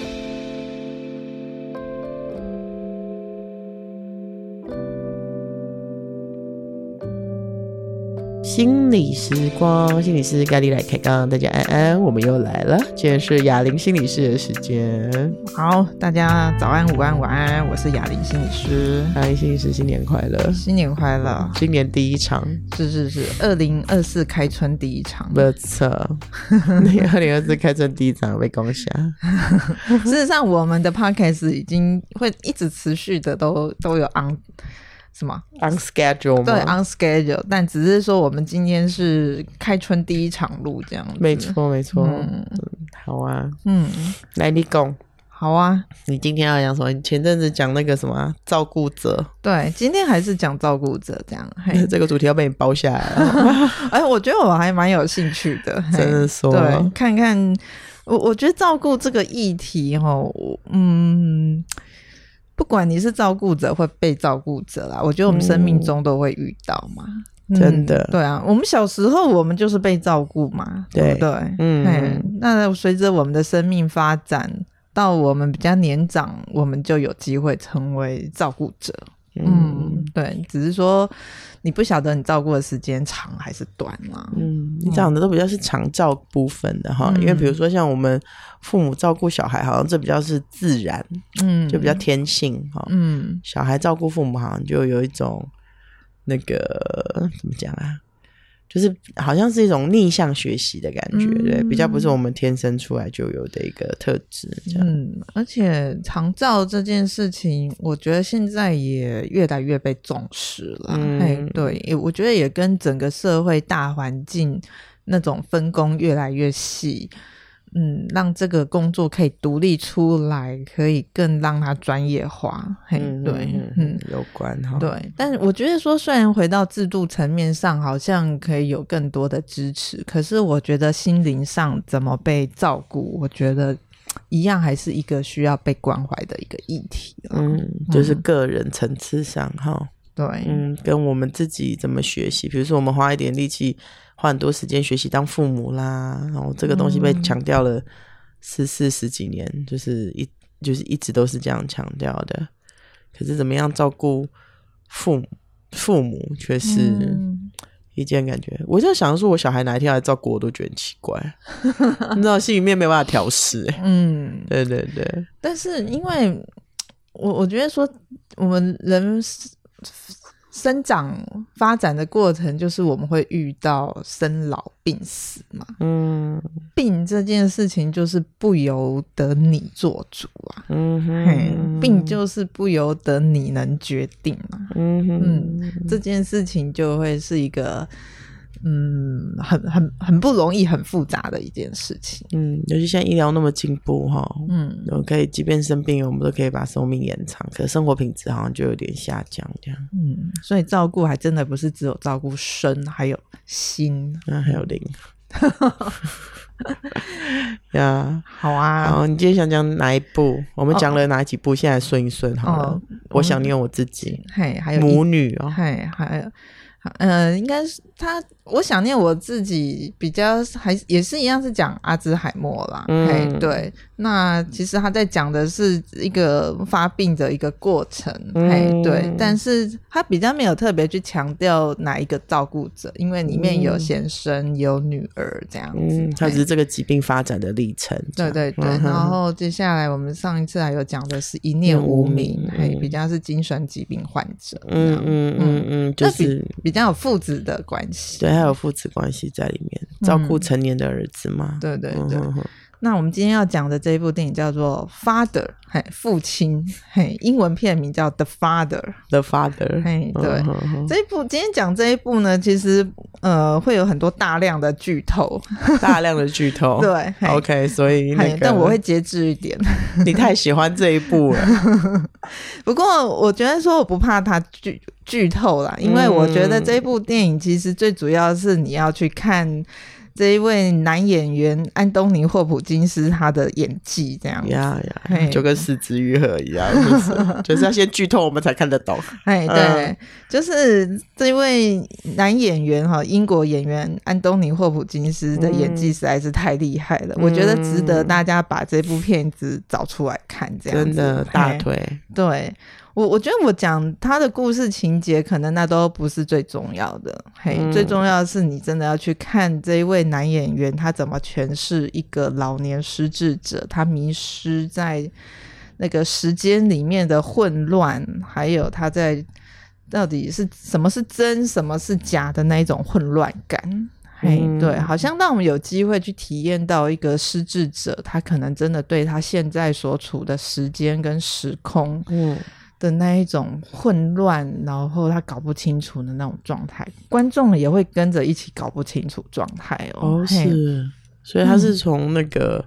you 心理时光，心理师咖喱来开杠，大家安安，我们又来了。今天是哑铃心理师的时间。好，大家早安、午安、晚安，我是哑铃心理师。雅玲心理师，新年快乐！新年快乐！今年第一场，是是是，二零二四开春第一场。没错，那 二零二四开春第一场被攻下。事实上，我们的 podcast 已经会一直持续的都都有 on。什么？On schedule 对 on schedule，但只是说我们今天是开春第一场录这样子。没错没错，嗯，好啊，嗯，来你讲，好啊，你今天要讲什么？你前阵子讲那个什么照顾者，对，今天还是讲照顾者这样。嘿，这个主题要被你包下来了。哎，我觉得我还蛮有兴趣的，真的说，对，看看我，我觉得照顾这个议题齁，嗯。不管你是照顾者或被照顾者啦，我觉得我们生命中都会遇到嘛，嗯、真的、嗯。对啊，我们小时候我们就是被照顾嘛，对不对，嗯。那随着我们的生命发展，到我们比较年长，我们就有机会成为照顾者。嗯，嗯，对，只是说你不晓得你照顾的时间长还是短嘛。嗯，你讲的都比较是长照部分的哈，嗯、因为比如说像我们父母照顾小孩，好像这比较是自然，嗯，就比较天性哈。嗯，小孩照顾父母好像就有一种那个怎么讲啊？就是好像是一种逆向学习的感觉，嗯、对，比较不是我们天生出来就有的一个特质。嗯，而且长照这件事情，我觉得现在也越来越被重视了。嗯，对，我觉得也跟整个社会大环境那种分工越来越细。嗯，让这个工作可以独立出来，可以更让它专业化。嘿，嗯、对，嗯，有关哈。对，但是我觉得说，虽然回到制度层面上，好像可以有更多的支持，可是我觉得心灵上怎么被照顾，我觉得一样还是一个需要被关怀的一个议题。嗯，就是个人层次上哈。嗯、对，嗯，跟我们自己怎么学习，比如说我们花一点力气。花很多时间学习当父母啦，然后这个东西被强调了十四十几年，嗯、就是一就是一直都是这样强调的。可是怎么样照顾父母，父母却是一件感觉。嗯、我在想说，我小孩哪一天来照顾我，都觉得很奇怪，你知道，心里面没办法调适。嗯，对对对。但是因为我我觉得说，我们人。生长发展的过程，就是我们会遇到生老病死嘛。嗯，病这件事情就是不由得你做主啊。嗯哼，病就是不由得你能决定嘛。嗯哼，嗯，这件事情就会是一个。嗯，很很很不容易，很复杂的一件事情。嗯，尤其现在医疗那么进步哈，嗯，都可以，即便生病，我们都可以把寿命延长，可生活品质好像就有点下降这样。嗯，所以照顾还真的不是只有照顾身，还有心，那、啊、还有灵。呀，好啊。好，你今天想讲哪一部？我们讲了哪几部？哦、现在顺一顺好了。哦、我想念我自己。嘿，还有母女哦。嘿，还有。嗯、呃，应该是他。我想念我自己，比较还也是一样是讲阿兹海默啦。嗯，嘿，对。那其实他在讲的是一个发病的一个过程。嗯、嘿，对。但是他比较没有特别去强调哪一个照顾者，因为里面有先生、嗯、有女儿这样子。嗯，他只是这个疾病发展的历程。对对对。嗯、然后接下来我们上一次还有讲的是一念无名，嗯、嘿，比较是精神疾病患者。嗯嗯嗯嗯，就是比，比较有父子的关系。对。还有父子关系在里面，照顾成年的儿子嘛？嗯、对对对。嗯、哼哼那我们今天要讲的这一部电影叫做《Father》，嘿，父亲，嘿，英文片名叫《The Father》，The Father，嘿，对。这一部今天讲这一部呢，其实呃会有很多大量的剧透，大量的剧透。对，OK，所以、那个、但我会节制一点。你太喜欢这一部了。不过我觉得说我不怕它剧剧透啦，因为我觉得这部电影其实最主要是你要去看。这一位男演员安东尼霍普金斯他的演技这样子呀呀，就跟四肢愈合一样，就是就是要先剧透我们才看得懂。哎，对，嗯、就是这一位男演员哈，英国演员安东尼霍普金斯的演技实在是太厉害了，嗯、我觉得值得大家把这部片子找出来看，这样子真的大腿。对。我我觉得我讲他的故事情节，可能那都不是最重要的。嘿，嗯、最重要的是你真的要去看这一位男演员他怎么诠释一个老年失智者，他迷失在那个时间里面的混乱，还有他在到底是什么是真，什么是假的那一种混乱感。嘿，嗯、对，好像让我们有机会去体验到一个失智者，他可能真的对他现在所处的时间跟时空，嗯。的那一种混乱，然后他搞不清楚的那种状态，观众也会跟着一起搞不清楚状态哦。哦，是，所以他是从那个。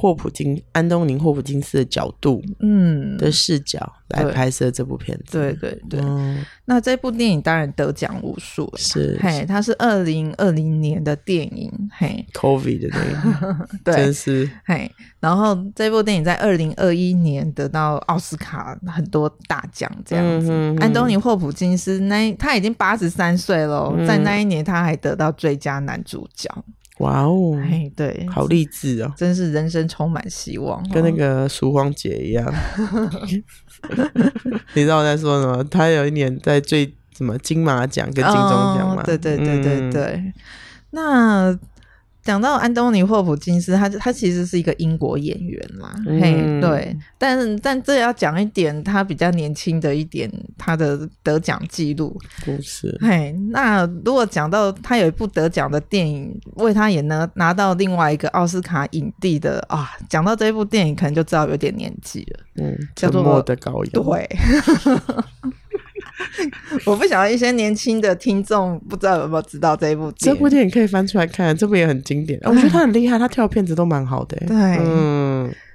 霍普金安东尼霍普金斯的角度，嗯，的视角来拍摄这部片子。对对对，嗯、那这部电影当然得奖无数了，是嘿，它是二零二零年的电影，嘿，COVID 的电影，对，真是嘿。然后这部电影在二零二一年得到奥斯卡很多大奖，这样子。嗯、哼哼安东尼霍普金斯那他已经八十三岁了，嗯、在那一年他还得到最佳男主角。哇哦，哎，对，好励志哦，真是人生充满希望，跟那个淑芳姐一样。你知道我在说什么？他有一年在最什么金马奖跟金钟奖嘛？对对对对对，嗯、那。讲到安东尼霍普金斯，他他其实是一个英国演员啦，嗯、嘿，对，但但这要讲一点，他比较年轻的一点，他的得奖记录故事，嘿，那如果讲到他有一部得奖的电影，为他也能拿到另外一个奥斯卡影帝的啊，讲到这一部电影，可能就知道有点年纪了，嗯，叫做《沉默的羔羊》，对。我不想要一些年轻的听众不知道有没有知道这一部电影。这部电影可以翻出来看，这部也很经典。我觉得他很厉害，他跳片子都蛮好的。对，嗯。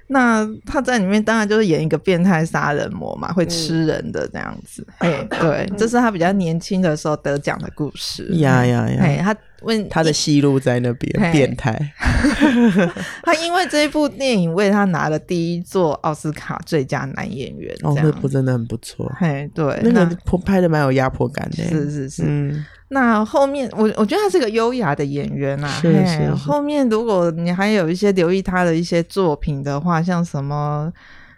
那他在里面当然就是演一个变态杀人魔嘛，会吃人的这样子。哎、嗯，对，这是他比较年轻的时候得奖的故事。呀呀呀！哎，他问他的戏路在那边，嘿变态。他因为这一部电影为他拿了第一座奥斯卡最佳男演员。哦，这部真的很不错。嘿，对，那个拍的蛮有压迫感的。是是是。嗯。那后面，我我觉得他是个优雅的演员啊。是是是。后面如果你还有一些留意他的一些作品的话，像什么。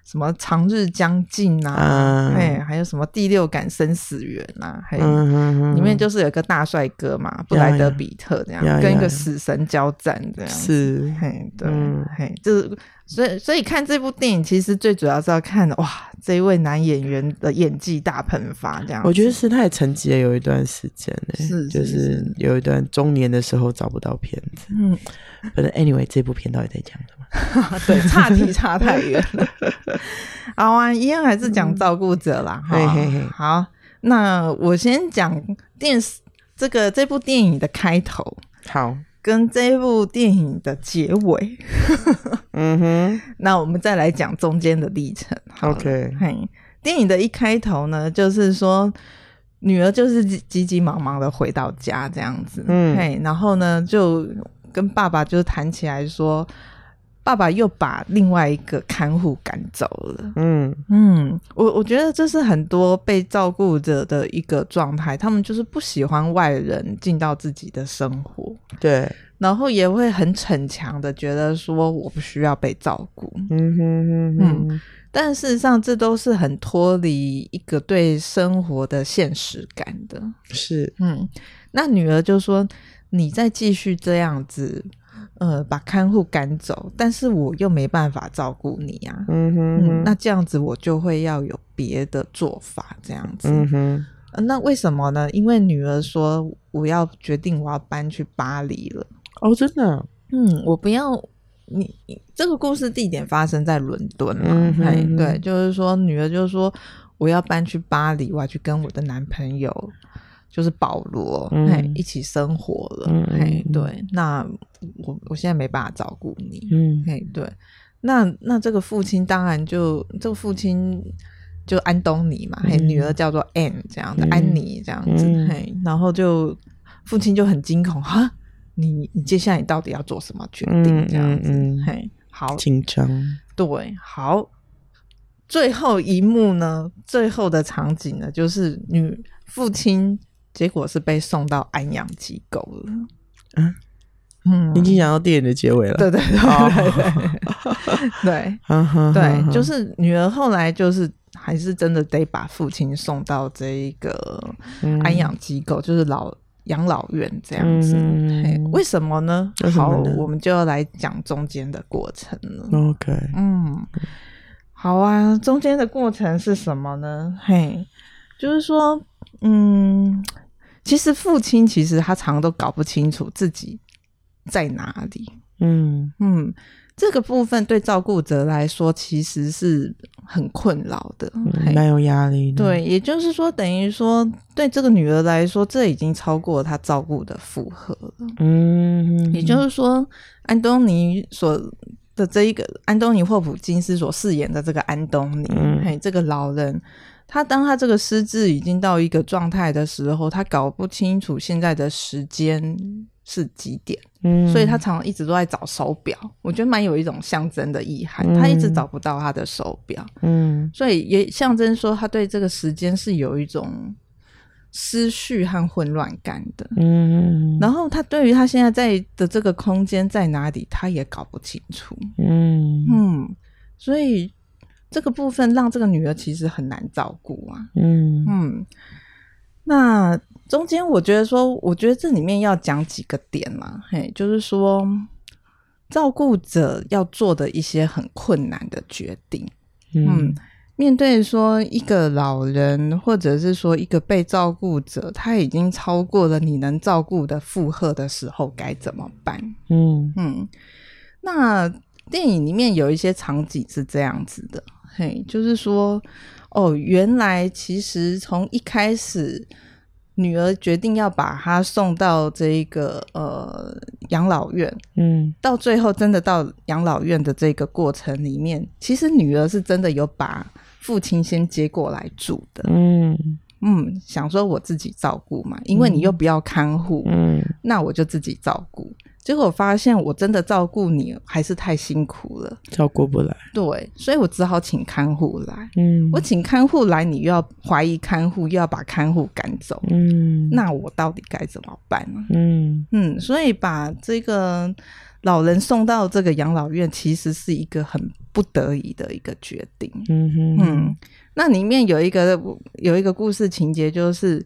什么长日将近啊？哎、嗯，还有什么第六感生死缘啊？还有、嗯嗯嗯、里面就是有个大帅哥嘛，布莱德比特这样，跟一个死神交战这样。是，嘿，对，嗯、嘿，就是所以所以看这部电影，其实最主要是要看哇，这一位男演员的演技大喷发这样。我觉得是他也沉寂了有一段时间呢，是，就是有一段中年的时候找不到片子。嗯，反正 anyway，这部片到底在讲什么？对，差题差太远了。好啊，一样还是讲照顾者啦。嘿嘿嘿。好，那我先讲电视这个这部电影的开头，好，跟这部电影的结尾。嗯哼，那我们再来讲中间的历程。OK，嘿，电影的一开头呢，就是说女儿就是急急忙忙的回到家这样子。嗯，嘿，然后呢，就跟爸爸就谈起来说。爸爸又把另外一个看护赶走了。嗯嗯，我我觉得这是很多被照顾者的一个状态，他们就是不喜欢外人进到自己的生活，对，然后也会很逞强的觉得说我不需要被照顾。嗯哼哼哼，嗯，但事实上这都是很脱离一个对生活的现实感的。是，嗯，那女儿就说：“你再继续这样子。”呃，把看护赶走，但是我又没办法照顾你啊。嗯哼，哼、嗯，那这样子我就会要有别的做法，这样子。嗯哼、呃，那为什么呢？因为女儿说我要决定我要搬去巴黎了。哦，真的？嗯，我不要你。这个故事地点发生在伦敦嘛？嗯哼哼，对，就是说女儿就是说我要搬去巴黎，我要去跟我的男朋友。就是保罗，嗯、嘿，一起生活了，嗯、嘿，对，那我我现在没办法照顾你，嗯，嘿，对，那那这个父亲当然就这个父亲就安东尼嘛，嗯、嘿，女儿叫做 Anne 这样子，嗯、安妮这样子，嗯、嘿，然后就父亲就很惊恐哈，你你接下来你到底要做什么决定？这样子，嘿，好紧张，对，好。最后一幕呢，最后的场景呢，就是女父亲结果是被送到安养机构了。嗯嗯，已经讲到电影的结尾了。对对对对对，对对，就是女儿后来就是还是真的得把父亲送到这一个安养机构，嗯、就是老养老院这样子。嗯、为什么呢？好，我们就要来讲中间的过程了。OK，嗯。好啊，中间的过程是什么呢？嘿，就是说，嗯，其实父亲其实他常常都搞不清楚自己在哪里。嗯嗯，这个部分对照顾者来说其实是很困扰的，嗯、蛮有压力的。对，也就是说，等于说对这个女儿来说，这已经超过她照顾的负荷了。嗯，也就是说，安东尼所。的这一个安东尼霍普金斯所饰演的这个安东尼，嗯、嘿，这个老人，他当他这个失智已经到一个状态的时候，他搞不清楚现在的时间是几点，嗯，所以他常常一直都在找手表，我觉得蛮有一种象征的意涵，他一直找不到他的手表，嗯，所以也象征说他对这个时间是有一种。思绪和混乱感的，嗯，然后他对于他现在在的这个空间在哪里，他也搞不清楚，嗯。嗯，所以这个部分让这个女儿其实很难照顾啊，嗯嗯，那中间我觉得说，我觉得这里面要讲几个点嘛，嘿，就是说照顾者要做的一些很困难的决定，嗯。嗯面对说一个老人，或者是说一个被照顾者，他已经超过了你能照顾的负荷的时候，该怎么办？嗯嗯，那电影里面有一些场景是这样子的，嘿，就是说，哦，原来其实从一开始。女儿决定要把她送到这个呃养老院，嗯，到最后真的到养老院的这个过程里面，其实女儿是真的有把父亲先接过来住的，嗯嗯，想说我自己照顾嘛，因为你又不要看护，嗯，那我就自己照顾。结果我发现，我真的照顾你还是太辛苦了，照顾不来。对，所以我只好请看护来。嗯，我请看护来，你又要怀疑看护，又要把看护赶走。嗯，那我到底该怎么办呢？嗯嗯，所以把这个老人送到这个养老院，其实是一个很不得已的一个决定。嗯哼嗯，那里面有一个有一个故事情节，就是。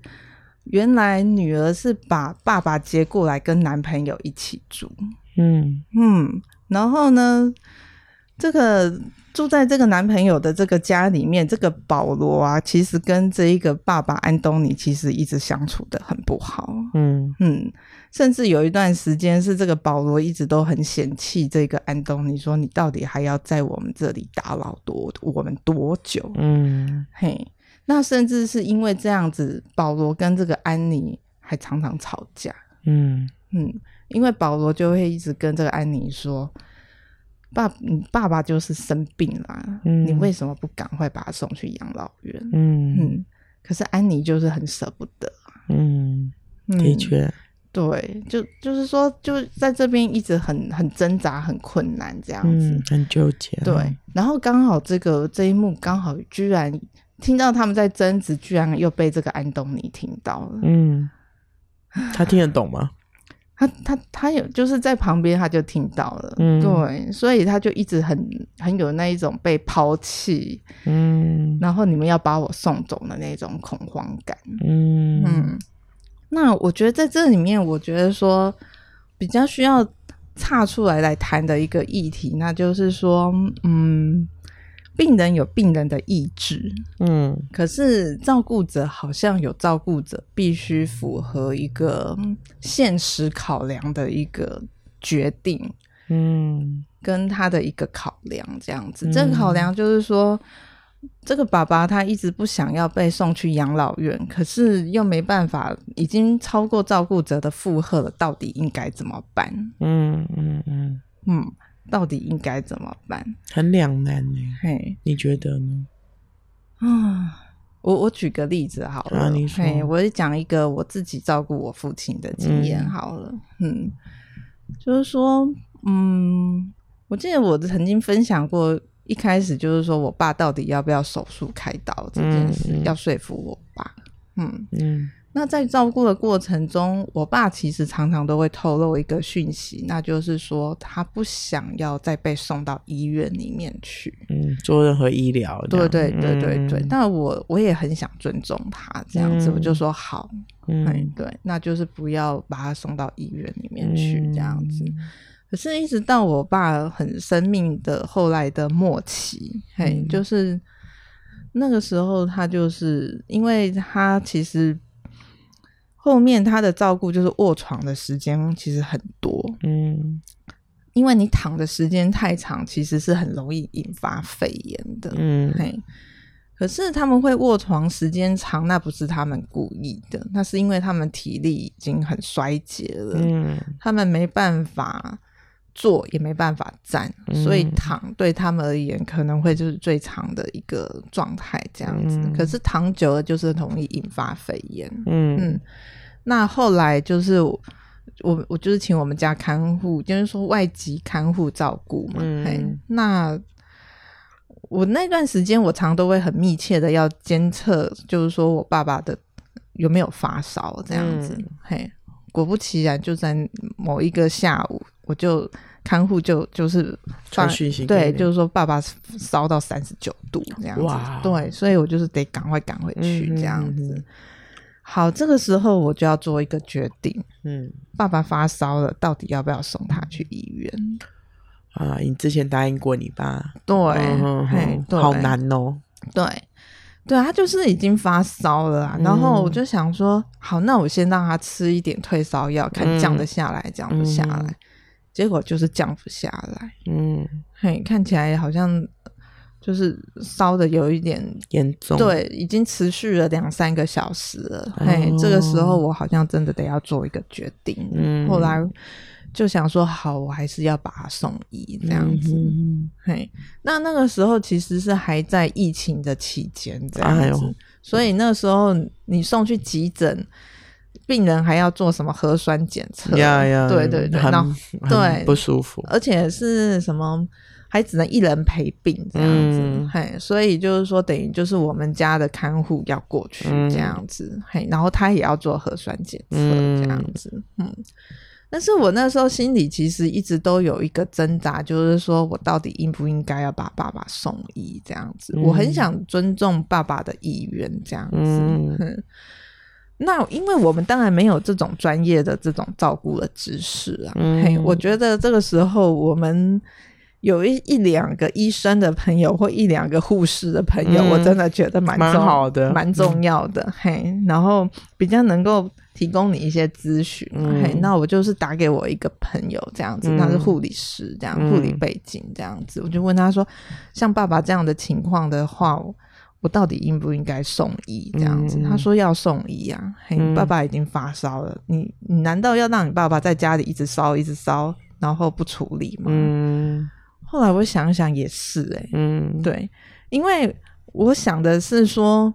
原来女儿是把爸爸接过来跟男朋友一起住，嗯。嗯，然后呢，这个住在这个男朋友的这个家里面，这个保罗啊，其实跟这一个爸爸安东尼其实一直相处的很不好，嗯。嗯，甚至有一段时间是这个保罗一直都很嫌弃这个安东尼，说你到底还要在我们这里打扰多我们多久？嗯，嘿。那甚至是因为这样子，保罗跟这个安妮还常常吵架。嗯嗯，因为保罗就会一直跟这个安妮说：“爸，你爸爸就是生病了，嗯、你为什么不赶快把他送去养老院？”嗯嗯，可是安妮就是很舍不得。嗯，的确，对，就就是说，就在这边一直很很挣扎、很困难这样子，嗯、很纠结。对，然后刚好这个这一幕刚好居然。听到他们在争执，居然又被这个安东尼听到了。嗯，他听得懂吗？他他他有就是在旁边，他就听到了。嗯，对，所以他就一直很很有那一种被抛弃，嗯，然后你们要把我送走的那种恐慌感。嗯嗯，那我觉得在这里面，我觉得说比较需要岔出来来谈的一个议题，那就是说，嗯。病人有病人的意志，嗯，可是照顾者好像有照顾者必须符合一个现实考量的一个决定，嗯，跟他的一个考量这样子。嗯、这个考量就是说，这个爸爸他一直不想要被送去养老院，可是又没办法，已经超过照顾者的负荷了，到底应该怎么办？嗯嗯嗯嗯。嗯到底应该怎么办？很两难呢。嘿，你觉得呢？啊，我我举个例子好了。你说，嘿，我讲一个我自己照顾我父亲的经验好了。嗯，嗯，就是说，嗯，我记得我曾经分享过，一开始就是说我爸到底要不要手术开刀这件事，嗯、要说服我爸。嗯嗯。那在照顾的过程中，我爸其实常常都会透露一个讯息，那就是说他不想要再被送到医院里面去，嗯，做任何医疗。对对对对对。那、嗯、我我也很想尊重他这样子，嗯、我就说好，嗯，对，那就是不要把他送到医院里面去这样子。嗯、可是，一直到我爸很生命的后来的末期，嘿，嗯、就是那个时候，他就是因为他其实。后面他的照顾就是卧床的时间其实很多，嗯，因为你躺的时间太长，其实是很容易引发肺炎的，嗯，嘿。可是他们会卧床时间长，那不是他们故意的，那是因为他们体力已经很衰竭了，嗯，他们没办法坐，也没办法站，嗯，所以躺对他们而言可能会就是最长的一个状态这样子。嗯，可是躺久了就是容易引发肺炎，嗯嗯。那后来就是我，我我就是请我们家看护，就是说外籍看护照顾嘛。嗯，那我那段时间，我常都会很密切的要监测，就是说我爸爸的有没有发烧这样子。嗯、嘿，果不其然，就在某一个下午，我就看护就就是传讯息，对，就是说爸爸烧到三十九度这样子。哇，对，所以我就是得赶快赶回去这样子。嗯好，这个时候我就要做一个决定。嗯，爸爸发烧了，到底要不要送他去医院？啊，你之前答应过你爸？对，嗯、嘿，对，好难哦。对，对啊，他就是已经发烧了啊。嗯、然后我就想说，好，那我先让他吃一点退烧药，看降得下来，降不下来。嗯、结果就是降不下来。嗯，嘿，看起来好像。就是烧的有一点严重，对，已经持续了两三个小时了。哦、嘿，这个时候我好像真的得要做一个决定。嗯，后来就想说，好，我还是要把他送医这样子。嗯、嘿，那那个时候其实是还在疫情的期间这样子，所以那个时候你送去急诊，病人还要做什么核酸检测？呀呀，对对对，那对。不舒服，而且是什么？还只能一人陪病这样子，嗯、嘿，所以就是说，等于就是我们家的看护要过去这样子，嗯、嘿，然后他也要做核酸检测这样子，嗯，嗯，但是我那时候心里其实一直都有一个挣扎，就是说我到底应不应该要把爸爸送医这样子，嗯、我很想尊重爸爸的意愿这样子，嗯，那因为我们当然没有这种专业的这种照顾的知识啊，嗯、嘿，我觉得这个时候我们。有一一两个医生的朋友或一两个护士的朋友，嗯、我真的觉得蛮重好的，蛮重要的。嗯、嘿，然后比较能够提供你一些咨询。嗯、嘿，那我就是打给我一个朋友这样子，嗯、他是护理师，这样护、嗯、理背景这样子，我就问他说，像爸爸这样的情况的话，我到底应不应该送医？这样子，嗯、他说要送医啊。嘿，嗯、爸爸已经发烧了，你你难道要让你爸爸在家里一直烧一直烧，然后不处理吗？嗯。后来我想想也是哎、欸，嗯，对，因为我想的是说，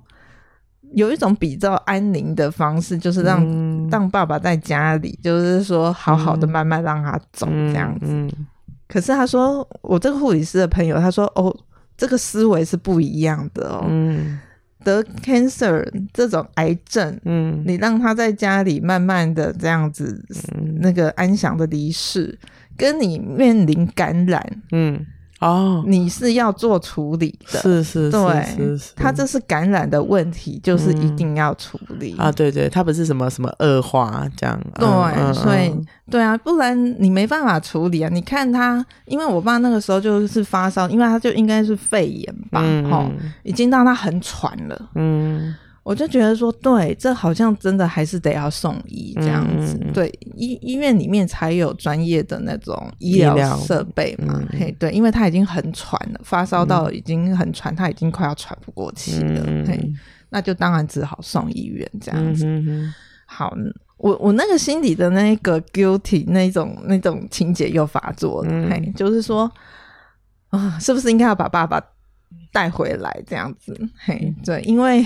有一种比较安宁的方式，就是让、嗯、让爸爸在家里，就是说好好的慢慢让他走这样子。可是他说，我这个护理师的朋友，他说哦，这个思维是不一样的哦。嗯、得 cancer 这种癌症，嗯，你让他在家里慢慢的这样子，嗯、那个安详的离世。跟你面临感染，嗯，哦，你是要做处理的，是是，对，他这是感染的问题，就是一定要处理。啊，对对，他不是什么什么恶化这样，对，所以对啊，不然你没办法处理啊。你看他，因为我爸那个时候就是发烧，因为他就应该是肺炎吧，齁，已经让他很喘了，嗯。我就觉得说，对，这好像真的还是得要送医这样子，嗯、对，医医院里面才有专业的那种医疗设备嘛，嗯、嘿，对，因为他已经很喘了，发烧到已经很喘，他已经快要喘不过气了，嗯、嘿，那就当然只好送医院这样子。好，我我那个心里的那个 guilty 那种那种情节又发作了，嗯、嘿，就是说啊，是不是应该要把爸爸带回来这样子？嘿，对，因为。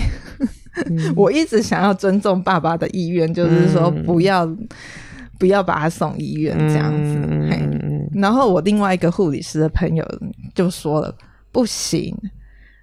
我一直想要尊重爸爸的意愿，就是说不要、嗯、不要把他送医院这样子。嗯嘿，然后我另外一个护理师的朋友就说了，不行，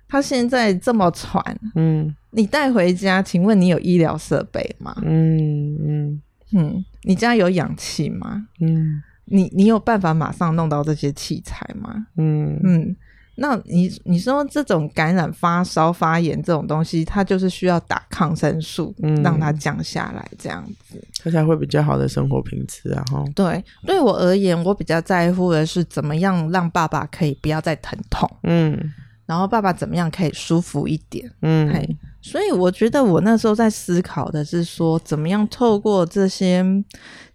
他现在这么喘，嗯，你带回家，请问你有医疗设备吗？嗯嗯嗯，你家有氧气吗？嗯，你你有办法马上弄到这些器材吗？嗯嗯。那你你说这种感染发烧发炎这种东西，它就是需要打抗生素，嗯，让它降下来这样子，它才会比较好的生活品质啊。哈，对，对我而言，我比较在乎的是怎么样让爸爸可以不要再疼痛，嗯，然后爸爸怎么样可以舒服一点，嗯，嘿。所以我觉得我那时候在思考的是说，怎么样透过这些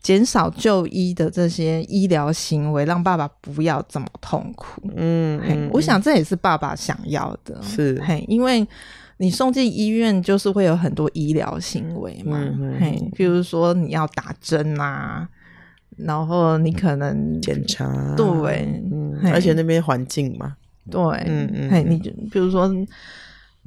减少就医的这些医疗行为，让爸爸不要这么痛苦。嗯，嘿，我想这也是爸爸想要的。是，嘿，因为你送进医院就是会有很多医疗行为嘛，嗯、嘿，比如说你要打针啊，然后你可能检查，对，嗯，而且那边环境嘛，对，嗯嗯，嘿，你就比如说。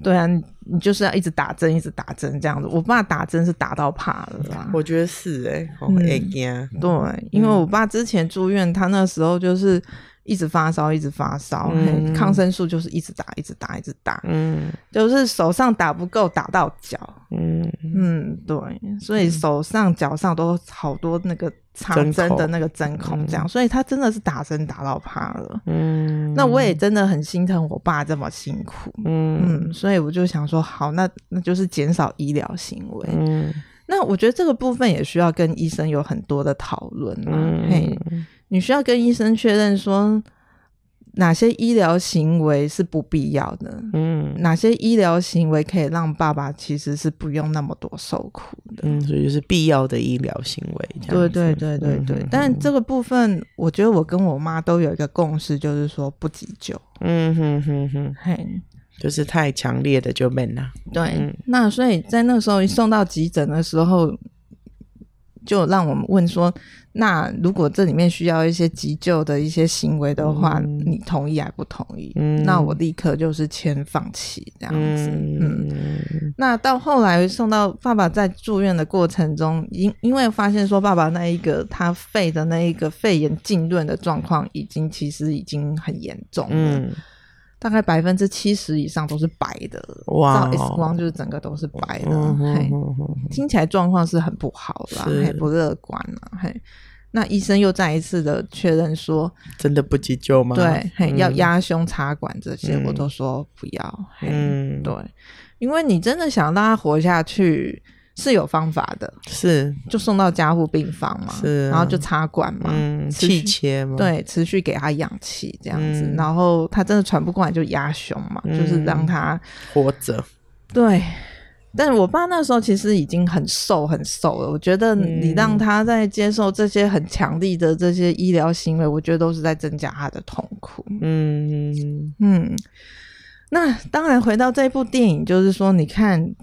对啊，你就是要一直打针，一直打针这样子。我爸打针是打到怕了啦。我觉得是哎、欸，我会惊。对，因为我爸之前住院，他那时候就是。一直发烧，一直发烧，嗯，抗生素就是一直打，一直打，一直打，嗯，就是手上打不够，打到脚，嗯。嗯，对，所以手上脚上都好多那个插针的那个针孔，这样，嗯，所以他真的是打针打到怕了，嗯，那我也真的很心疼我爸这么辛苦，嗯。嗯，所以我就想说，好，那那就是减少医疗行为，嗯，那我觉得这个部分也需要跟医生有很多的讨论，嗯嘿。你需要跟医生确认说哪些医疗行为是不必要的，嗯，哪些医疗行为可以让爸爸其实是不用那么多受苦的，嗯，所以就是必要的医疗行为。对对对对对，嗯，但这个部分，我觉得我跟我妈都有一个共识，就是说不急救。嗯哼哼哼，嘿，就是太强烈的就没了。对，嗯，那所以在那个时候一送到急诊的时候。就让我们问说，那如果这里面需要一些急救的一些行为的话，嗯、你同意还不同意？嗯，那我立刻就是签放弃这样子。嗯，嗯，那到后来送到爸爸在住院的过程中，因因为发现说爸爸那一个他肺的那一个肺炎浸润的状况，已经其实已经很严重了。嗯大概百分之七十以上都是白的，哇！照 X 光就是整个都是白的，嗯、嘿，听起来状况是很不好啦，还不乐观啦，嘿。那医生又再一次的确认说，真的不急救吗？对，嘿，嗯、要压胸插管这些，我都说不要，嗯，对，因为你真的想让他活下去。是有方法的，是。就送到加护病房嘛，是，然后就插管嘛，嗯，气切嘛，对，持续给他氧气这样子，嗯，然后他真的喘不过来就压胸嘛，嗯，就是让他活着。对，但是我爸那时候其实已经很瘦很瘦了，我觉得你让他在接受这些很强力的这些医疗行为，我觉得都是在增加他的痛苦。嗯。嗯，那当然回到这部电影，就是说你看。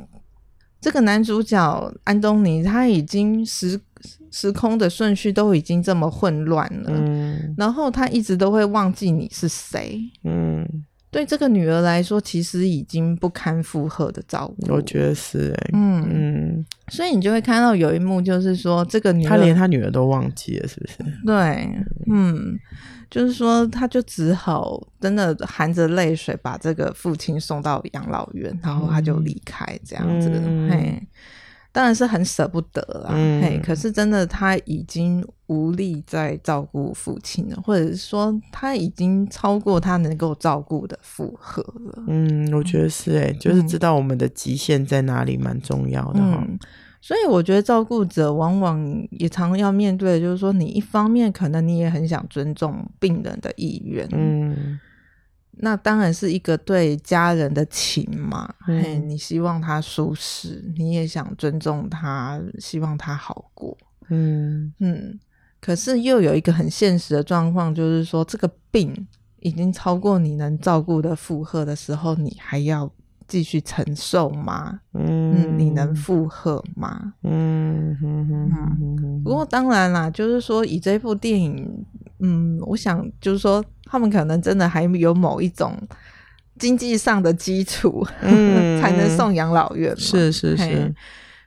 这个男主角安东尼，他已经时时空的顺序都已经这么混乱了，嗯，然后他一直都会忘记你是谁，嗯，对这个女儿来说，其实已经不堪负荷的照顾，我觉得是，欸，嗯。嗯，所以你就会看到有一幕，就是说这个女儿，他连他女儿都忘记了，是不是？对，嗯。就是说，他就只好真的含着泪水把这个父亲送到养老院，然后他就离开这样子。嗯、嘿，当然是很舍不得啦。嗯、嘿，可是真的他已经无力再照顾父亲了，或者是说他已经超过他能够照顾的负荷了。嗯，我觉得是诶、欸，就是知道我们的极限在哪里，蛮重要的哈。嗯所以我觉得照顾者往往也常要面对的，就是说，你一方面可能你也很想尊重病人的意愿，嗯，那当然是一个对家人的情嘛，嗯，嘿，你希望他舒适，你也想尊重他，希望他好过，嗯嗯，可是又有一个很现实的状况，就是说这个病已经超过你能照顾的负荷的时候，你还要。继续承受吗？嗯，你能负荷吗？嗯哼哼哼哼。不过当然啦，就是说以这部电影，嗯，我想就是说他们可能真的还有某一种经济上的基础，嗯，才能送养老院。是是是。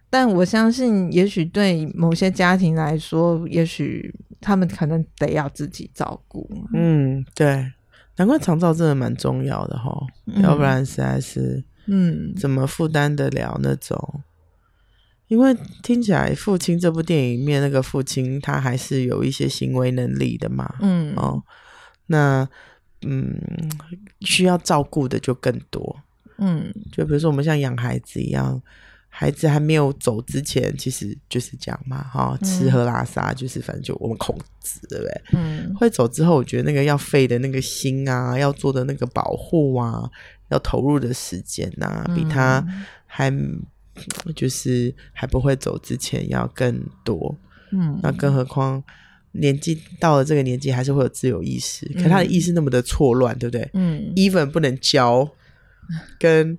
但我相信，也许对某些家庭来说，也许他们可能得要自己照顾。嗯，对，难怪长照真的蛮重要的哈，嗯、要不然实在是，嗯，怎么负担得了那种？嗯、因为听起来《父亲》这部电影里面那个父亲，他还是有一些行为能力的嘛。嗯，哦，那嗯，需要照顾的就更多。嗯，就比如说我们像养孩子一样。孩子还没有走之前，其实就是这样嘛，哈，吃喝拉撒就是反正就我们控制，对不对？嗯，会走之后，我觉得那个要费的那个心啊，要做的那个保护啊，要投入的时间呐、啊，比他还就是还不会走之前要更多。嗯，那更何况年纪到了这个年纪，还是会有自由意识，可他的意识那么的错乱，对不对？嗯，even 不能教跟。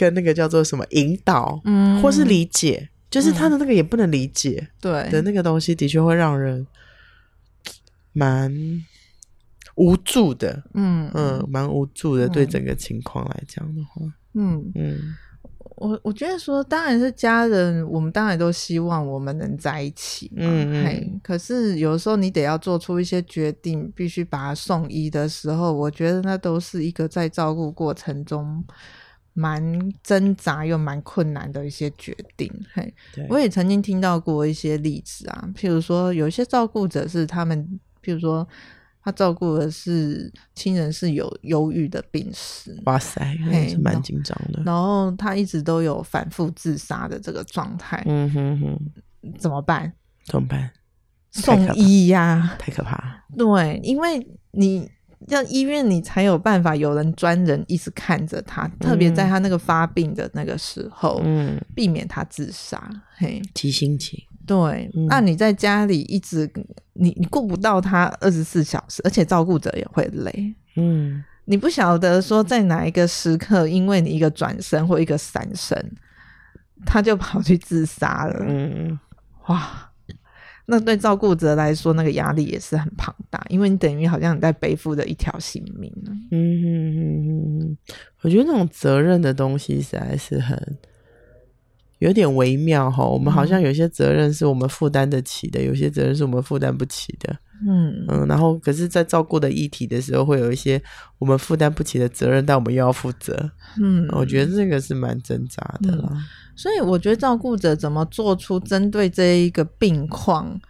跟那个叫做什么引导，嗯，或是理解，就是他的那个也不能理解，对的那个东西，的确会让人蛮无助的，嗯嗯，蛮无助的。对整个情况来讲的话，嗯嗯，我我觉得说，当然是家人，我们当然都希望我们能在一起，嗯嗯。可是有时候你得要做出一些决定，必须把他送医的时候，我觉得那都是一个在照顾过程中。蛮挣扎又蛮困难的一些决定，嘿，我也曾经听到过一些例子啊，譬如说有一些照顾者是他们，譬如说他照顾的是亲人是有忧郁的病史，哇塞，还是蛮紧张的然。然后他一直都有反复自杀的这个状态，嗯哼哼，怎么办？怎么办？送医呀，太可怕。对，因为你。像医院，你才有办法有人专人一直看着他，嗯、特别在他那个发病的那个时候，嗯，避免他自杀。嘿，急性期。对，嗯、那你在家里一直，你你顾不到他二十四小时，而且照顾者也会累。嗯，你不晓得说在哪一个时刻，因为你一个转身或一个闪身，他就跑去自杀了。嗯，哇。那对照顾者来说，那个压力也是很庞大，因为你等于好像你在背负着一条性命。嗯哼哼哼，我觉得那种责任的东西实在是很有点微妙哈。我们好像有些责任是我们负担得起的，有些责任是我们负担不起的。嗯嗯，然后可是，在照顾的议题的时候，会有一些我们负担不起的责任，但我们又要负责。嗯，我觉得这个是蛮挣扎的啦。嗯所以我觉得照顾者怎么做出针对这一个病况，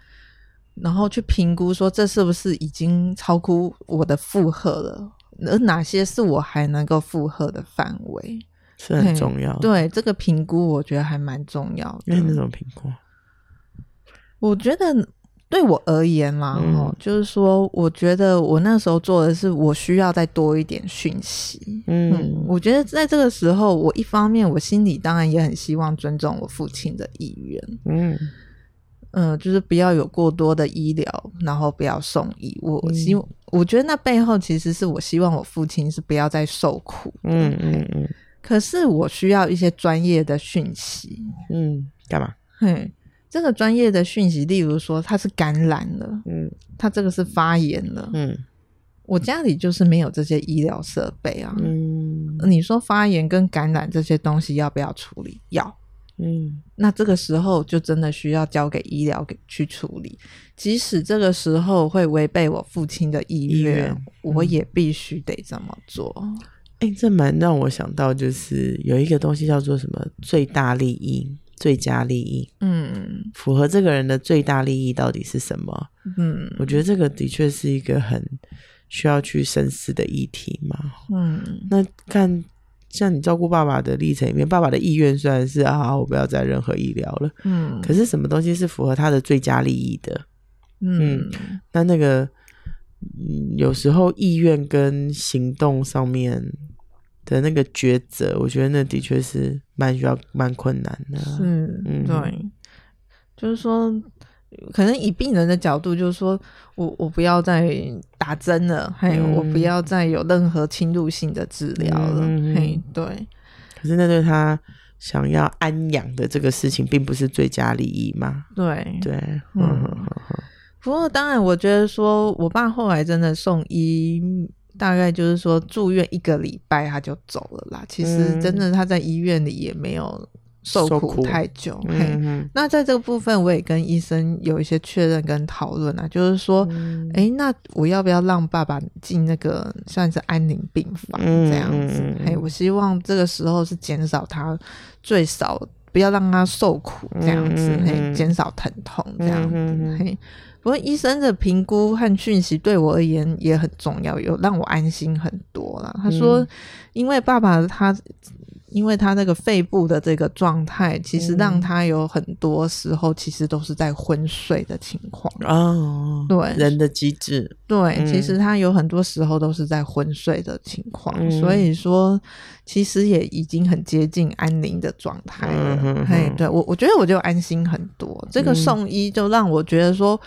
然后去评估说这是不是已经超乎我的负荷了，而哪些是我还能够负荷的范围，是很重要。对这个评估，我觉得还蛮重要的。那种评估，我觉得。对我而言嘛，哦、嗯，就是说，我觉得我那时候做的是，我需要再多一点讯息。嗯，嗯，我觉得在这个时候，我一方面我心里当然也很希望尊重我父亲的意愿。嗯，嗯、呃，就是不要有过多的医疗，然后不要送医。我希，嗯、我觉得那背后其实是我希望我父亲是不要再受苦。嗯嗯嗯。可是我需要一些专业的讯息。嗯，干嘛？嘿。这个专业的讯息，例如说他是感染了，嗯，他这个是发炎了，嗯，我家里就是没有这些医疗设备啊，嗯，你说发炎跟感染这些东西要不要处理？要，嗯，那这个时候就真的需要交给医疗给去处理，即使这个时候会违背我父亲的意愿，嗯，我也必须得这么做。哎，这蛮让我想到，就是有一个东西叫做什么最大利益。最佳利益，嗯，符合这个人的最大利益到底是什么？嗯，我觉得这个的确是一个很需要去深思的议题嘛。嗯，那看像你照顾爸爸的历程里面，爸爸的意愿虽然是啊，我不要再任何医疗了，嗯，可是什么东西是符合他的最佳利益的？嗯，嗯，那那个，嗯，有时候意愿跟行动上面。的那个抉择，我觉得那的确是蛮需要、蛮困难的。是，嗯，对，就是说，可能以病人的角度，就是说我我不要再打针了，还有、嗯、我不要再有任何侵入性的治疗了，嗯、嘿，对。可是那对他想要安养的这个事情，并不是最佳利益嘛？对，对，不过当然，我觉得说我爸后来真的送医。大概就是说住院一个礼拜他就走了啦。其实真的他在医院里也没有受苦太久。嗯、嘿，那在这个部分，我也跟医生有一些确认跟讨论啊，就是说，哎、那我要不要让爸爸进那个算是安宁病房这样子？嗯、嘿，我希望这个时候是减少他最少不要让他受苦这样子，嗯、嘿，减少疼痛这样子，嗯、嘿。不过医生的评估和讯息对我而言也很重要，有让我安心很多啦。他说，因为爸爸他。因为他那个肺部的这个状态，其实让他有很多时候其实都是在昏睡的情况哦。对，人的机制，对，嗯、其实他有很多时候都是在昏睡的情况，嗯、所以说其实也已经很接近安宁的状态了。嘿、对我，我觉得我就安心很多。这个送医就让我觉得说，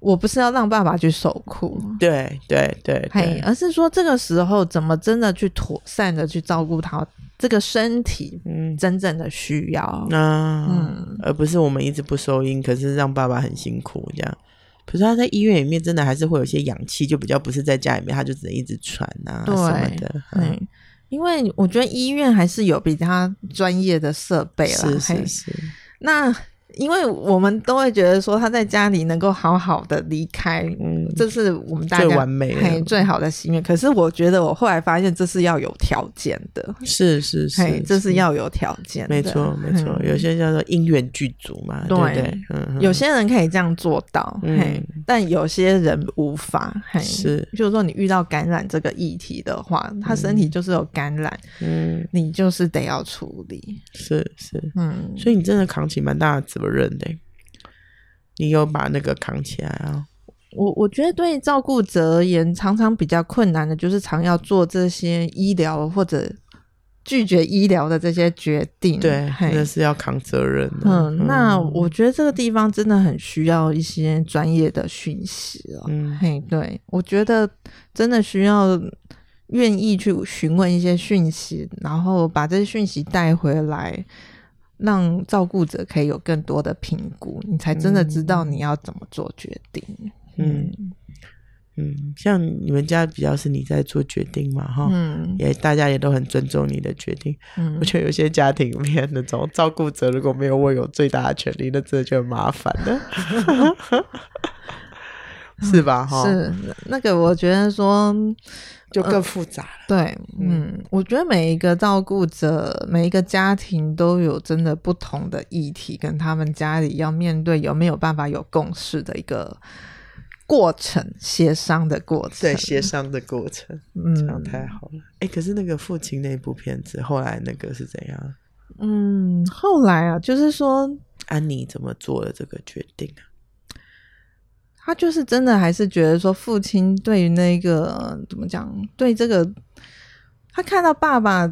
我不是要让爸爸去受苦，对对对，嘿，而是说这个时候怎么真的去妥善的去照顾他。这个身体，嗯，真正的需要，啊、嗯，而不是我们一直不收音，可是让爸爸很辛苦这样。可是他在医院里面，真的还是会有些氧气，就比较不是在家里面，他就只能一直喘啊什么的。对，嗯、因为我觉得医院还是有比他专业的设备了。是是是。那。因为我们都会觉得说他在家里能够好好的离开，嗯，这是我们大家最完美的、最好的心愿。可是我觉得我后来发现这是要有条件的，是是是，这是要有条件的，没错没错。有些叫做因缘具足嘛，对。对，有些人可以这样做到，嘿，但有些人无法，嘿，是，就是说你遇到感染这个议题的话，他身体就是有感染，嗯，你就是得要处理，是是，嗯，所以你真的扛起蛮大的责任的，你有把那个扛起来啊？我我觉得对照顾者而言，常常比较困难的就是常要做这些医疗或者拒绝医疗的这些决定。对，那嘿是要扛责任的。嗯，那我觉得这个地方真的很需要一些专业的讯息了。嗯，嘿，对，我觉得真的需要愿意去询问一些讯息，然后把这些讯息带回来。让照顾者可以有更多的评估，你才真的知道你要怎么做决定。嗯嗯，像你们家比较是你在做决定嘛，哈，嗯，也大家也都很尊重你的决定。嗯，我觉得有些家庭里面那种照顾者如果没有握有最大的权利，那真的就很麻烦了，是吧？哈，是那个，我觉得说。就更复杂了。呃、对，嗯，嗯，我觉得每一个照顾者，每一个家庭都有真的不同的议题，跟他们家里要面对有没有办法有共识的一个过程，协商的过程。对，协商的过程，嗯，这样太好了。哎、欸，可是那个父亲那部片子后来那个是怎样？嗯，后来啊，就是说安妮怎么做了这个决定啊？他就是真的，还是觉得说父亲对于那个怎么讲，对这个，他看到爸爸，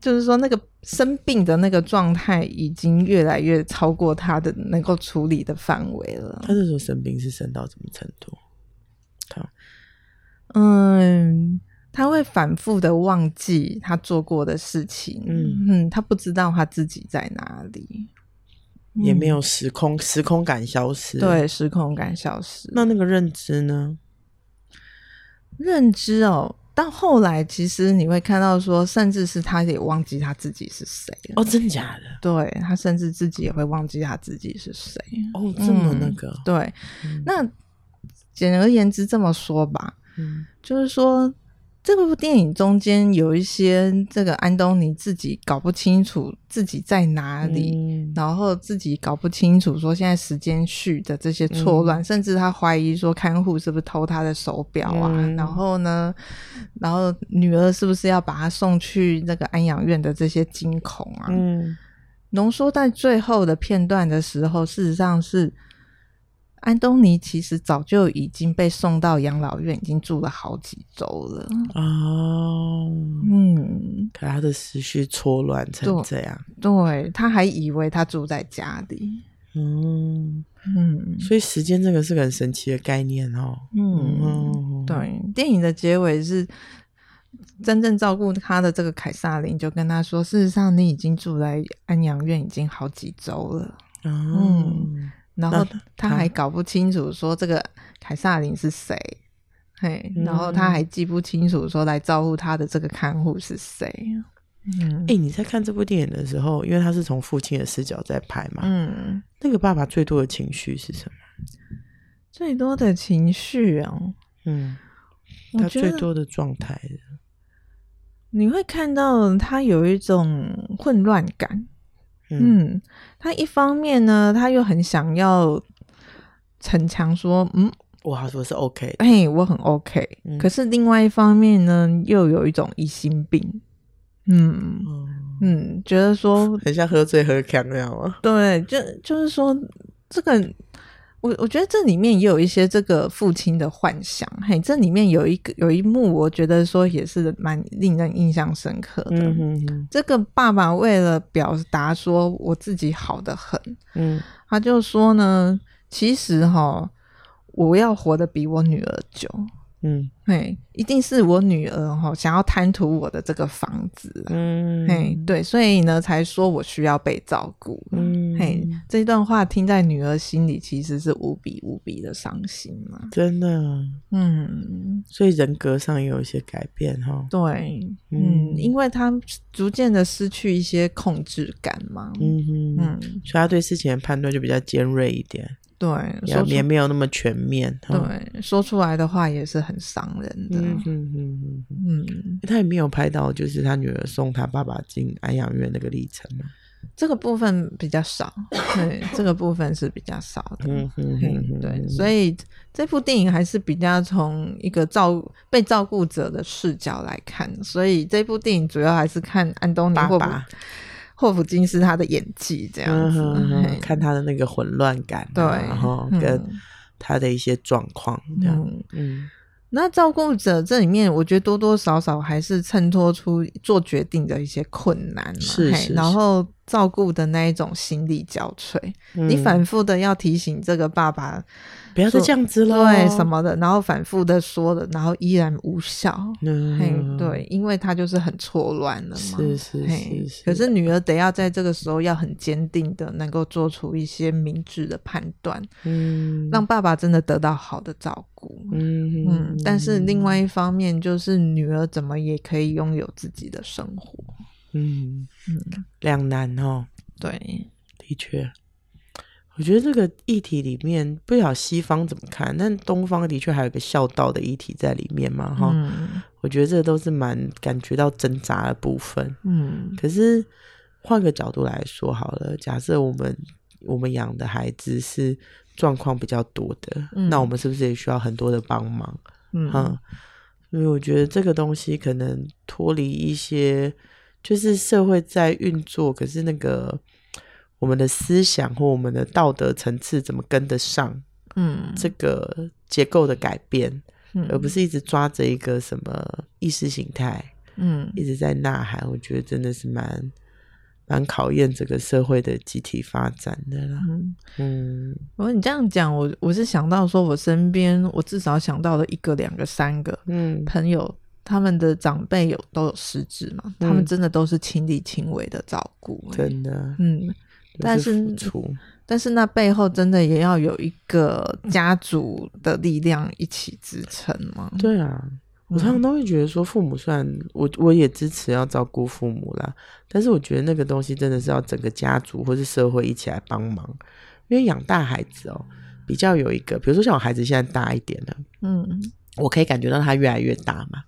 就是说那个生病的那个状态，已经越来越超过他的能够处理的范围了。他是说生病是生到什么程度？他，嗯，他会反复的忘记他做过的事情，嗯嗯，他不知道他自己在哪里。也没有时空，嗯、时空感消失。对，时空感消失。那那个认知呢？认知哦，到后来其实你会看到说，甚至是他也忘记他自己是谁哦，真假的？对，他甚至自己也会忘记他自己是谁。哦，这么那个？嗯、对，嗯、那简而言之这么说吧，嗯，就是说。这部电影中间有一些这个安东尼自己搞不清楚自己在哪里，嗯、然后自己搞不清楚说现在时间序的这些错乱，嗯、甚至他怀疑说看护是不是偷他的手表啊？嗯、然后呢，然后女儿是不是要把他送去那个安养院的这些惊恐啊？嗯，浓缩在最后的片段的时候，事实上是。安东尼其实早就已经被送到养老院，已经住了好几周了。哦，嗯，可他的思绪错乱成这样，对，对，他还以为他住在家里。嗯嗯，所以时间这个是个很神奇的概念哦。嗯，嗯对，电影的结尾是真正照顾他的这个凯撒琳就跟他说：“事实上，你已经住在安养院已经好几周了。”哦、嗯。然后他还搞不清楚说这个凯撒琳是谁，嘿，然后他还记不清楚说来照顾他的这个看护是谁。嗯，哎、欸，你在看这部电影的时候，因为他是从父亲的视角在拍嘛，嗯，那个爸爸最多的情绪是什么？最多的情绪啊，嗯，他最多的状态，你会看到他有一种混乱感。嗯，嗯，他一方面呢，他又很想要逞强，说，嗯，我好说是 OK，哎，我很 OK，嗯。可是另外一方面呢，又有一种疑心病。嗯嗯，嗯，觉得说很像喝醉喝强那样吗？对，就就是说这个。我我觉得这里面也有一些这个父亲的幻想，嘿，这里面有一个有一幕，我觉得说也是蛮令人印象深刻的。嗯哼哼。这个爸爸为了表达说我自己好的很，嗯，他就说呢，其实哈，我要活得比我女儿久。嗯，嘿，一定是我女儿哈想要贪图我的这个房子，嗯，嘿，对，所以呢才说我需要被照顾，嗯，嘿，这段话听在女儿心里其实是无比无比的伤心嘛，真的，嗯，所以人格上也有一些改变哈，对，嗯，因为她逐渐的失去一些控制感嘛，嗯嗯，所以她对事情的判断就比较尖锐一点。对，说也没有那么全面。对，说出来的话也是很伤人的。嗯嗯嗯嗯，他也没有拍到，就是他女儿送他爸爸进安养院那个历程嘛。这个部分比较少，对，这个部分是比较少的。嗯嗯嗯，对，所以这部电影还是比较从一个照被照顾者的视角来看，所以这部电影主要还是看安东尼爸爸。霍普金斯他的演技这样子，嗯、看他的那个混乱感，对，然后跟他的一些状况这样，嗯，嗯，那照顾者这里面，我觉得多多少少还是衬托出做决定的一些困难嘛，是，是，是，然后照顾的那一种心力交瘁，嗯，你反复的要提醒这个爸爸。不要再这样子了，对什么的，然后反复的说了，然后依然无效。嗯，嘿，对，因为他就是很错乱了嘛。是是是，是。可是女儿得要在这个时候要很坚定的，能够做出一些明智的判断，嗯，让爸爸真的得到好的照顾。嗯嗯。但是另外一方面，就是女儿怎么也可以拥有自己的生活。嗯嗯，两难哦。对，的确。我觉得这个议题里面，不晓得西方怎么看，但东方的确还有一个孝道的议题在里面嘛，哈、嗯。我觉得这都是蛮感觉到挣扎的部分。嗯，可是换个角度来说好了，假设我们我们养的孩子是状况比较多的，嗯，那我们是不是也需要很多的帮忙？嗯，所以我觉得这个东西可能脱离一些，就是社会在运作，可是那个。我们的思想或我们的道德层次怎么跟得上？嗯，这个结构的改变，嗯，而不是一直抓着一个什么意识形态，嗯，一直在呐喊。我觉得真的是蛮蛮考验这个社会的集体发展的啦。嗯，嗯，我说你这样讲，我我是想到说，我身边我至少想到了一个、两个、三个，嗯，朋友他们的长辈有都有失智嘛，嗯，他们真的都是亲力亲为的照顾，真的，嗯。但是，但是那背后真的也要有一个家族的力量一起支撑吗？对啊，我常常都会觉得说，父母虽然我我也支持要照顾父母啦，但是我觉得那个东西真的是要整个家族或是社会一起来帮忙，因为养大孩子哦，比较有一个，比如说像我孩子现在大一点了，嗯，我可以感觉到他越来越大嘛，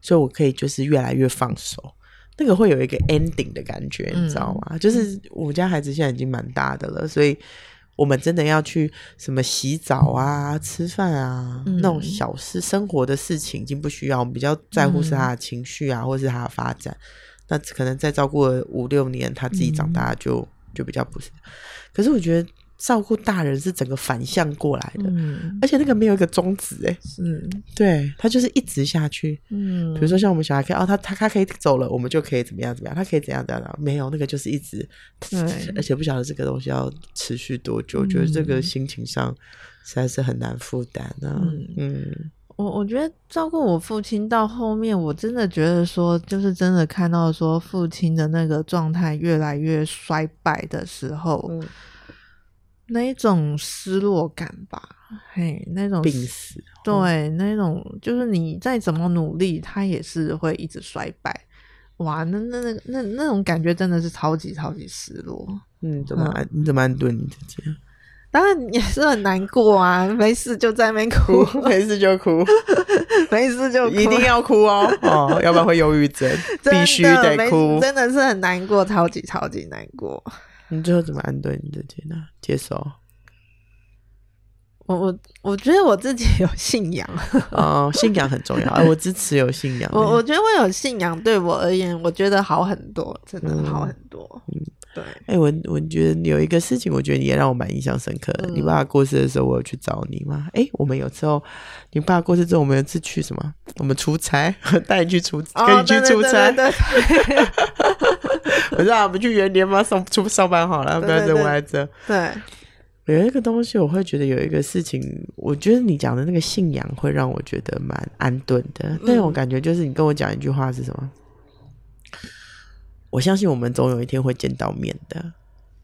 所以我可以就是越来越放手。那个会有一个 ending 的感觉，你知道吗？嗯、就是我们家孩子现在已经蛮大的了，所以我们真的要去什么洗澡啊、吃饭啊、嗯、那种小事、生活的事情已经不需要。我们比较在乎是他的情绪啊，嗯、或是他的发展。那可能再照顾五六年，他自己长大就、嗯、就比较不是。可是我觉得。照顾大人是整个反向过来的，嗯、而且那个没有一个终止，哎，是，对，他就是一直下去，嗯，比如说像我们小孩可以，哦，他他他可以走了，我们就可以怎么样怎么样，他可以怎样怎样，没有那个就是一直，对，而且不晓得这个东西要持续多久，觉得这个心情上实在是很难负担呢。嗯，嗯。我我觉得照顾我父亲到后面，我真的觉得说，就是真的看到说父亲的那个状态越来越衰败的时候。嗯那一种失落感吧，嘿，那种病死，对，那种就是你再怎么努力，他也是会一直衰败，哇，那那那那那种感觉真的是超级超级失落。嗯，怎么安？嗯、你怎么安顿你自己？当然也是很难过啊，没事就在那边哭，没事就哭，没事就哭一定要哭哦，哦，要不然会忧郁症，必须得哭，真的是很难过，超级超级难过。你最后怎么安顿你自己呢？接受？我我我觉得我自己有信仰，哦，信仰很重要，我支持有信仰。我我觉得我有信仰，对我而言，我觉得好很多，真的好很多。嗯。对，哎、欸，我我觉得有一个事情，我觉得你也让我蛮印象深刻的。嗯、你爸爸过世的时候，我有去找你吗？哎、欸，我们有时候你爸爸过世之后，我们有次去什么？我们出差，带你去出，哦、跟你去出差。我知道我们去元年吗？上出上班好了，不要再歪着。对，有一个东西，我会觉得有一个事情，我觉得你讲的那个信仰会让我觉得蛮安顿的。那种感觉就是你跟我讲一句话是什么？我相信我们总有一天会见到面的，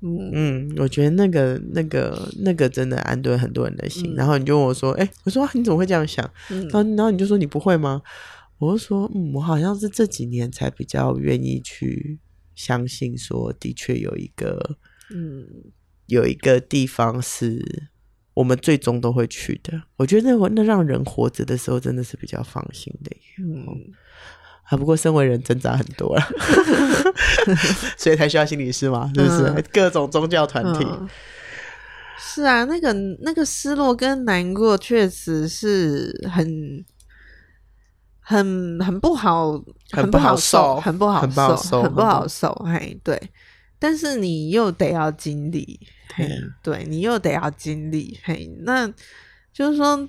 嗯嗯，我觉得那个那个那个真的安顿很多人的心。嗯、然后你就问我说：“哎、欸，我说、啊、你怎么会这样想？”嗯、然后然后你就说：“你不会吗？”我就说：“嗯，我好像是这几年才比较愿意去相信，说的确有一个，嗯，有一个地方是我们最终都会去的。我觉得那那让人活着的时候真的是比较放心的。”嗯。啊，不过身为人挣扎很多了，所以才需要心理师嘛，是不是？嗯、各种宗教团体、嗯，是啊，那个那个失落跟难过确实是很很很不好，很不好受，很不好受，很不好受，嘿，对。但是你又得要经历，嘿，对，你又得要经历，嘿，那就是说。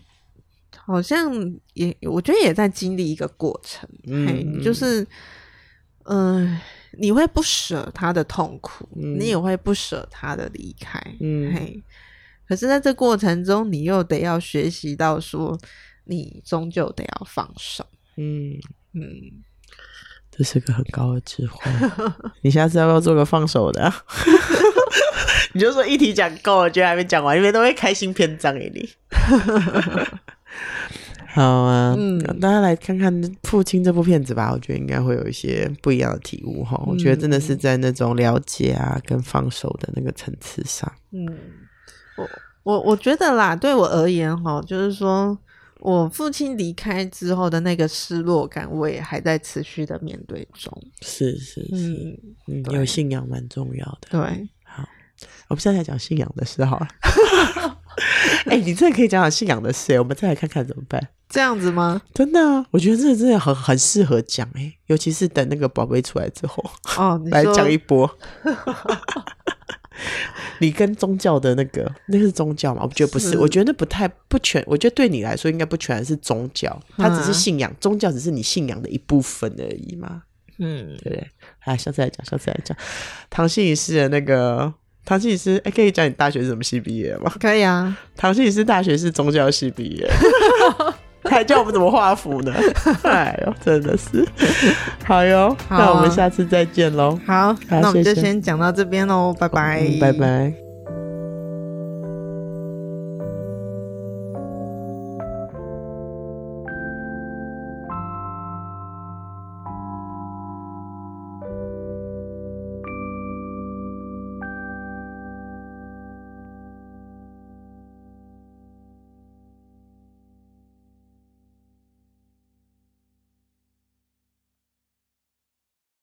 好像也，我觉得也在经历一个过程，嗯、嘿，就是，嗯、呃，你会不舍他的痛苦，嗯、你也会不舍他的离开，嗯，嘿，可是在这过程中，你又得要学习到说，你终究得要放手，嗯嗯，嗯这是个很高的智慧。你下次要不要做个放手的？你就说一题讲够了，觉得还没讲完，因为都会开新篇章给你。好啊，嗯，大家来看看《父亲》这部片子吧，我觉得应该会有一些不一样的体悟哈。嗯、我觉得真的是在那种了解啊跟放手的那个层次上。嗯，我我我觉得啦，对我而言哈，就是说我父亲离开之后的那个失落感，我也还在持续的面对中。是是是，嗯，嗯对有信仰蛮重要的。对，好，我们现在来讲信仰的事好了。哎、欸，你真的可以讲讲信仰的事，我们再来看看怎么办？这样子吗？真的啊，我觉得这真的很很适合讲哎，尤其是等那个宝贝出来之后，哦，来讲一波。你跟宗教的那个，那个是宗教吗？我觉得不是，是我觉得那不太不全。我觉得对你来说应该不全是宗教，它只是信仰，嗯、宗教只是你信仰的一部分而已嘛。嗯，对不对？来，下次来讲，下次来讲，唐信仪是的那个。唐信仪，哎，可以讲你大学是什么系毕业吗？可以啊，唐信仪大学是宗教系毕业，还教我们怎么画符呢？哎呦，真的是好哟，好啊，那我们下次再见喽。好，好，那我们就先讲到这边喽，拜拜，嗯，拜拜。